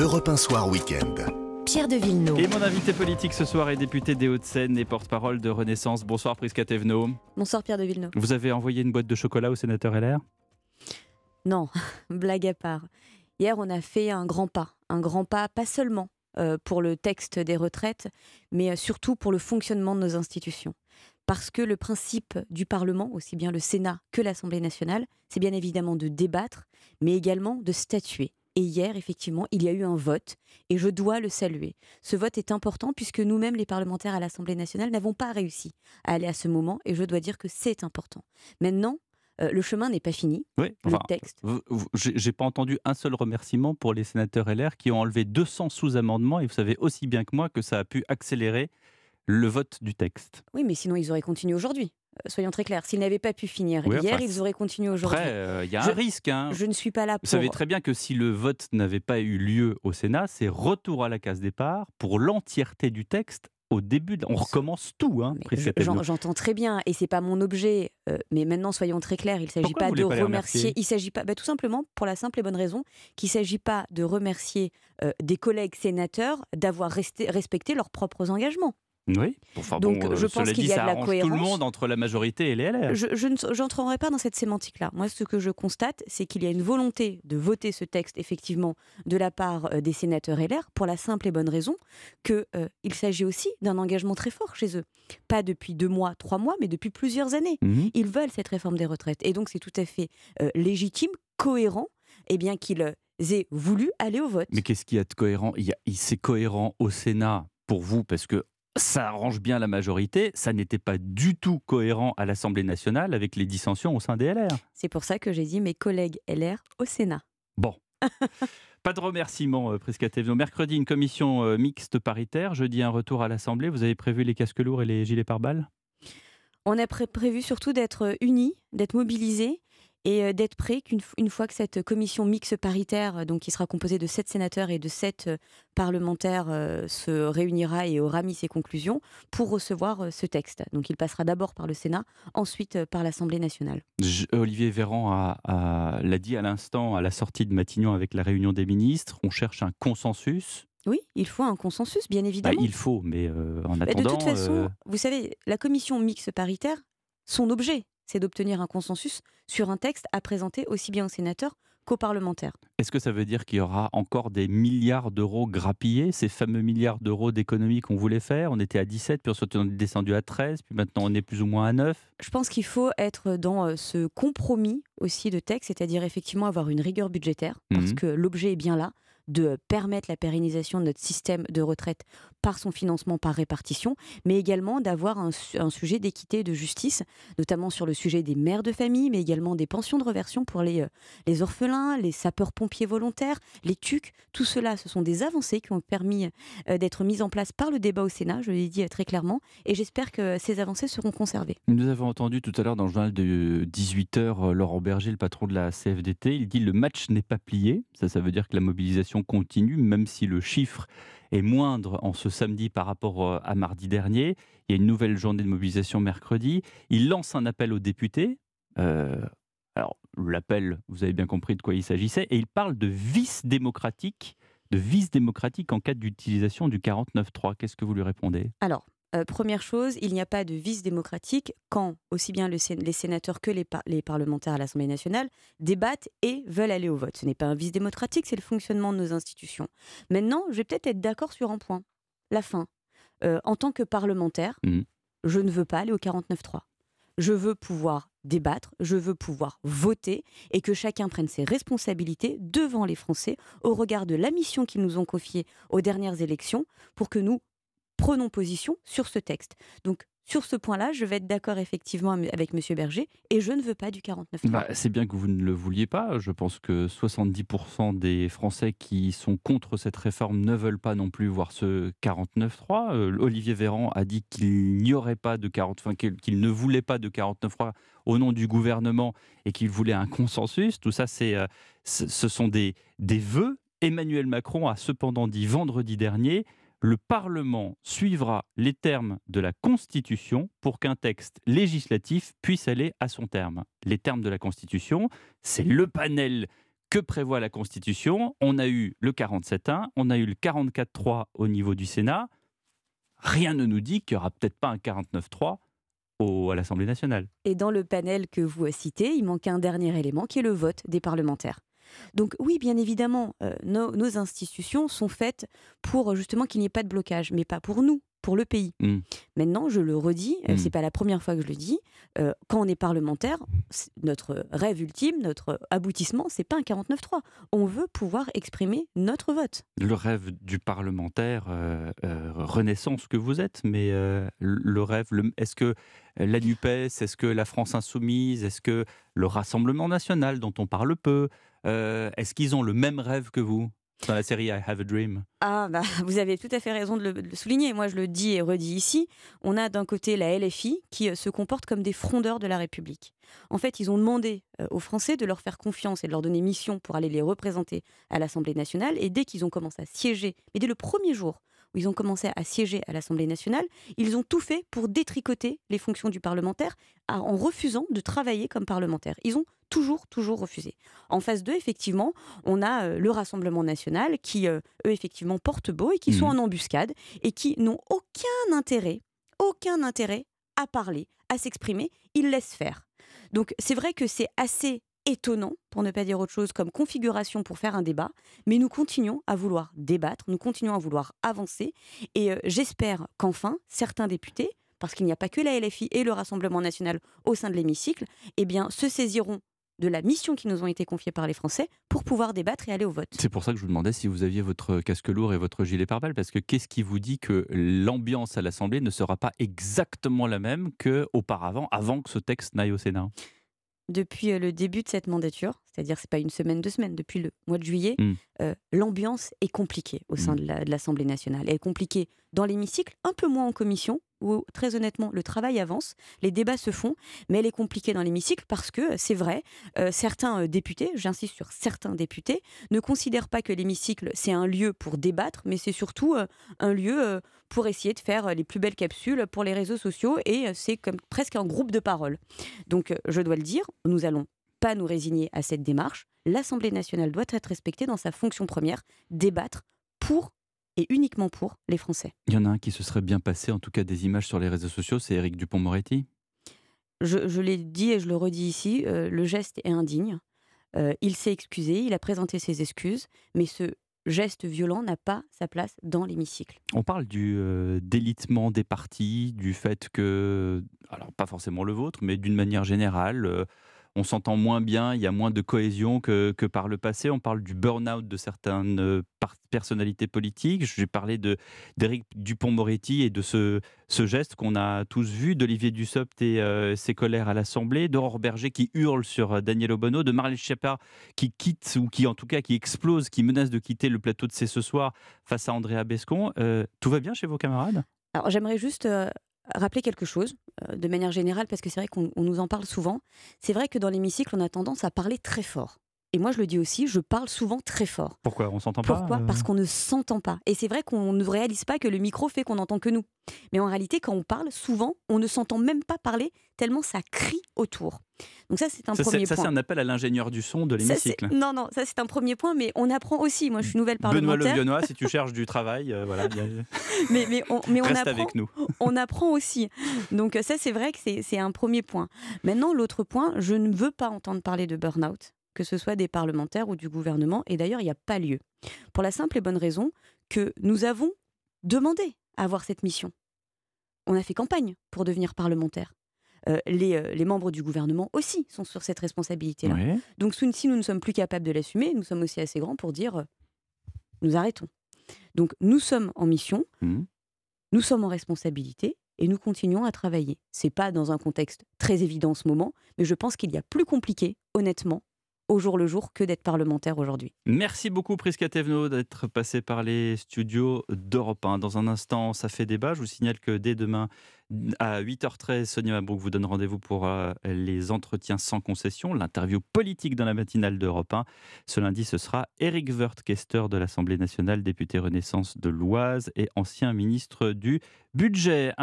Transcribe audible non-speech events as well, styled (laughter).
Europe 1 Soir Week-end. Pierre de Villeneuve. Et mon invité politique ce soir est député des Hauts-de-Seine et porte-parole de Renaissance. Bonsoir Prisca Thévenot. Bonsoir Pierre de Villeneuve. Vous avez envoyé une boîte de chocolat au sénateur LR Non, (laughs) blague à part. Hier, on a fait un grand pas. Un grand pas, pas seulement euh, pour le texte des retraites, mais euh, surtout pour le fonctionnement de nos institutions. Parce que le principe du Parlement, aussi bien le Sénat que l'Assemblée nationale, c'est bien évidemment de débattre, mais également de statuer. Et hier, effectivement, il y a eu un vote et je dois le saluer. Ce vote est important puisque nous-mêmes, les parlementaires à l'Assemblée nationale, n'avons pas réussi à aller à ce moment et je dois dire que c'est important. Maintenant, euh, le chemin n'est pas fini. Oui, le enfin, texte. j'ai pas entendu un seul remerciement pour les sénateurs LR qui ont enlevé 200 sous-amendements et vous savez aussi bien que moi que ça a pu accélérer le vote du texte. Oui, mais sinon, ils auraient continué aujourd'hui. Euh, soyons très clairs. S'ils n'avaient pas pu finir Oui, hier, enfin, ils auraient continué aujourd'hui. Après, euh, il y a Je- un risque. hein. Je ne suis pas là Vous pour. savez très bien que si le vote n'avait pas eu lieu au Sénat, c'est retour à la case départ pour l'entièreté du texte au début. de- On recommence tout, hein, je-. J'entends très bien, et c'est pas mon objet. euh, mais maintenant, soyons très clairs, il ne s'agit pas vous de pas remercier. Il s'agit pas, bah, tout simplement pour la simple et bonne raison qu'il ne s'agit pas de remercier euh, des collègues sénateurs d'avoir respecté leurs propres engagements. Oui. Enfin, Donc, bon, euh, je pense qu'il y a ça de la arrange tout le cohérence. monde entre la majorité et les LR. Je, je ne j'entrerai pas dans cette sémantique-là. Moi, ce que je constate, c'est qu'il y a une volonté de voter ce texte, effectivement, de la part euh, des sénateurs LR, pour la simple et bonne raison qu'il s'agit aussi d'un engagement très fort chez eux. Pas depuis deux mois, trois mois, mais depuis plusieurs années. Mhm. Ils veulent cette réforme des retraites. Et donc, c'est tout à fait euh, légitime, cohérent, et bien qu'ils euh, aient voulu aller au vote. Mais qu'est-ce qu'il y a de cohérent? C'est cohérent au Sénat pour vous parce que ça arrange bien la majorité. Ça n'était pas du tout cohérent à l'Assemblée nationale avec les dissensions au sein des LR. C'est pour ça que j'ai dit mes collègues LR au Sénat. Bon. (laughs) Pas de remerciements, euh, Prisca Thévenot. Mercredi, une commission euh, mixte paritaire. Jeudi, un retour à l'Assemblée. Vous avez prévu les casques lourds et les gilets pare-balles? On a pré- prévu surtout d'être unis, d'être mobilisés et euh, d'être prêts qu'une une fois que cette commission mixte paritaire, euh, donc qui sera composée de sept sénateurs et de sept euh, parlementaires, euh, se réunira et aura mis ses conclusions pour recevoir euh, ce texte. Donc il passera d'abord par le Sénat, ensuite euh, par l'Assemblée nationale. Je- Olivier Véran a- a- l'a dit à l'instant à la sortie de Matignon avec la réunion des ministres. On cherche un consensus. Oui, il faut un consensus, bien Bah, évidemment. il faut, mais euh, en Mais de attendant. toute façon, euh, vous savez, la commission mixte paritaire, son objet, c'est d'obtenir un consensus sur un texte à présenter aussi bien aux sénateurs qu'aux parlementaires. Est-ce que ça veut dire qu'il y aura encore des milliards d'euros grappillés, ces fameux milliards d'euros d'économies qu'on voulait faire? On était à 17, puis on est descendu à 13, puis maintenant on est plus ou moins à 9. Je pense qu'il faut être dans euh, ce compromis aussi de texte, c'est-à-dire effectivement avoir une rigueur budgétaire, parce Mhm. que l'objet est bien là de permettre la pérennisation de notre système de retraite par son financement par répartition, mais également d'avoir un sujet d'équité et de justice, notamment sur le sujet des mères de famille, mais également des pensions de reversion pour les, euh, les orphelins, les sapeurs-pompiers volontaires, les TUC. Tout cela, ce sont des avancées qui ont permis euh, d'être mises en place par le débat au Sénat, je l'ai dit euh, très clairement, et j'espère que ces avancées seront conservées. Nous avons entendu tout à l'heure dans le journal de 18h Laurent Berger, le patron de la CFDT, il dit le match n'est pas plié. Ça, ça veut dire que la mobilisation continue, même si le chiffre est moindre en ce samedi par rapport euh, à mardi dernier. Il y a une nouvelle journée de mobilisation mercredi. Il lance un appel aux députés. Euh, alors, l'appel, vous avez bien compris de quoi il s'agissait, et il parle de vice démocratique, de vice démocratique en cas d'utilisation du 49.3. Qu'est-ce que vous lui répondez? Alors, euh, première chose, il n'y a pas de vice démocratique quand aussi bien le les sénateurs que les, par- les parlementaires à l'Assemblée nationale débattent et veulent aller au vote. Ce n'est pas un vice démocratique, c'est le fonctionnement de nos institutions. Maintenant, je vais peut-être être d'accord sur un point. La fin. Euh, en tant que parlementaire, Mhm. je ne veux pas aller au 49.3. Je veux pouvoir débattre, je veux pouvoir voter et que chacun prenne ses responsabilités devant les Français au regard de la mission qu'ils nous ont confiée aux dernières élections pour que nous prenons position sur ce texte. Donc, sur ce point-là, je vais être d'accord effectivement avec M. Berger et je ne veux pas du 49. Bah, c'est bien que vous ne le vouliez pas. Je pense que 70% des Français qui sont contre cette réforme ne veulent pas non plus voir ce 49.3. Euh, Olivier Véran a dit qu'il n'y aurait pas de 40, enfin, qu'il ne voulait pas de 49.3 au nom du gouvernement et qu'il voulait un consensus. Tout ça, euh, ce sont des, des vœux. Emmanuel Macron a cependant dit vendredi dernier le Parlement suivra les termes de la Constitution pour qu'un texte législatif puisse aller à son terme. Les termes de la Constitution, c'est le panel que prévoit la Constitution On a eu le 47.1, on a eu le 44.3 au niveau du Sénat. Rien ne nous dit qu'il n'y aura peut-être pas un 49.3 à l'Assemblée nationale. Et dans le panel que vous citez, il manque un dernier élément qui est le vote des parlementaires. Donc oui, bien évidemment, euh, nos, institutions sont faites pour justement qu'il n'y ait pas de blocage, mais pas pour nous, pour le pays. Mmh. Maintenant, je le redis, ce euh, n'est c'est mmh. pas la première fois que je le dis, euh, quand on est parlementaire, notre rêve ultime, notre aboutissement, c'est pas un 49-3. On veut pouvoir exprimer notre vote. Le rêve du parlementaire, renaissance que vous êtes, mais le rêve, est-ce que la NUPES, est-ce que la France insoumise, est-ce que le Rassemblement national dont on parle peu, euh, est-ce qu'ils ont le même rêve que vous dans la série I Have a Dream? Ah, bah, (laughs) vous avez tout à fait raison de le, souligner. Moi, je le dis et redis ici. On a d'un côté la LFI qui euh, se comporte comme des frondeurs de la République. En fait, ils ont demandé euh, aux Français de leur faire confiance et de leur donner mission pour aller les représenter à l'Assemblée nationale. Et dès qu'ils ont commencé à siéger, mais dès le premier jour où ils ont commencé à siéger à l'Assemblée nationale, ils ont tout fait pour détricoter les fonctions du parlementaire en refusant de travailler comme parlementaire. Ils ont toujours, toujours refusé. En phase 2, effectivement, on a euh, le Rassemblement national qui, euh, eux, effectivement, portent beau et qui sont mmh. en embuscade et qui n'ont aucun intérêt, aucun intérêt à parler, à s'exprimer. Ils laissent faire. Donc, c'est vrai que c'est assez étonnant, pour ne pas dire autre chose, comme configuration pour faire un débat, mais nous continuons à vouloir débattre, nous continuons à vouloir avancer, et euh, j'espère qu'enfin, certains députés, parce qu'il n'y a pas que la LFI et le Rassemblement national au sein de l'hémicycle, eh bien, se saisiront de la mission qui nous ont été confiées par les Français pour pouvoir débattre et aller au vote. C'est pour ça que je vous demandais si vous aviez votre casque lourd et votre gilet pare-balles, parce que qu'est-ce qui vous dit que l'ambiance à l'Assemblée ne sera pas exactement la même qu'auparavant, avant que ce texte n'aille au Sénat? Depuis euh, le début de cette mandature, c'est-à-dire c'est pas une semaine, deux semaines, depuis le mois de juillet, mmh. euh, l'ambiance est compliquée au sein mmh. de l'Assemblée nationale. Elle est compliquée dans l'hémicycle, un peu moins en commission, où très honnêtement le travail avance, les débats se font, mais elle est compliquée dans l'hémicycle parce que c'est vrai, euh, certains députés, j'insiste sur certains députés, ne considèrent pas que l'hémicycle c'est un lieu pour débattre, mais c'est surtout un lieu pour essayer de faire les plus belles capsules pour les réseaux sociaux et c'est comme presque un groupe de parole. Donc je dois le dire, nous allons pas nous résigner à cette démarche. L'Assemblée nationale doit être respectée dans sa fonction première, débattre pour et uniquement pour les Français. Il y en a un qui se serait bien passé, en tout cas des images sur les réseaux sociaux, c'est Éric Dupont-Moretti. Je, l'ai dit et je le redis ici, euh, le geste est indigne. Euh, il s'est excusé, il a présenté ses excuses, mais ce geste violent n'a pas sa place dans l'hémicycle. On parle du euh, délitement des partis, du fait que, alors pas forcément le vôtre, mais d'une manière générale, on s'entend moins bien, il y a moins de cohésion que, par le passé. On parle du burn-out de certaines euh, personnalités politiques. J'ai parlé d'Éric Dupont-Moretti et de ce, geste qu'on a tous vu, d'Olivier Dussopt et euh, ses colères à l'Assemblée, d'Aurore Berger qui hurle sur euh, Daniel Obono, de Marlène Schiappa qui quitte, ou qui en tout cas qui explose, qui menace de quitter le plateau de C'est ce soir face à Andrea Bescon. tout va bien chez vos camarades? Alors j'aimerais juste rappeler quelque chose euh, de manière générale, parce que c'est vrai qu'on nous en parle souvent. C'est vrai que dans l'hémicycle, on a tendance à parler très fort. Et moi, je le dis aussi, je parle souvent très fort. Pourquoi? On s'entend pas Pourquoi? Parce qu'on ne s'entend pas. Et c'est vrai qu'on ne réalise pas que le micro fait qu'on n'entend que nous. Mais en réalité, quand on parle, souvent, on ne s'entend même pas parler tellement ça crie autour. Donc ça, c'est un premier point. Ça, c'est un appel à l'ingénieur du son de l'hémicycle. Non, non, ça, c'est un premier point, mais on apprend aussi. Moi, je suis nouvelle parlementaire. Benoît Le si tu cherches du travail, euh, voilà. (laughs) mais, mais on, mais on Reste apprend, avec nous. (laughs) on apprend aussi. Donc ça, c'est vrai que c'est un premier point. Maintenant, l'autre point, je ne veux pas entendre parler de burn-out que ce soit des parlementaires ou du gouvernement, et d'ailleurs il n'y a pas lieu. Pour la simple et bonne raison que nous avons demandé à avoir cette mission. On a fait campagne pour devenir parlementaire. Euh, les, euh, les, membres du gouvernement aussi sont sur cette responsabilité-là. Donc si nous ne sommes plus capables de l'assumer, nous sommes aussi assez grands pour dire euh, nous arrêtons. Donc nous sommes en mission, mmh. nous sommes en responsabilité et nous continuons à travailler. C'est pas dans un contexte très évident en ce moment, mais je pense qu'il y a plus compliqué, honnêtement, au jour le jour que d'être parlementaire aujourd'hui. Merci beaucoup Prisca Thévenot d'être passé par les studios d'Europe 1. Dans un instant, ça fait débat. Je vous signale que dès demain à 8h13, Sonia Mabrouk vous donne rendez-vous pour euh, les entretiens sans concession, l'interview politique dans la matinale d'Europe 1. Ce lundi, ce sera Eric Wirth-Kester de l'Assemblée nationale, député Renaissance de l'Oise et ancien ministre du Budget.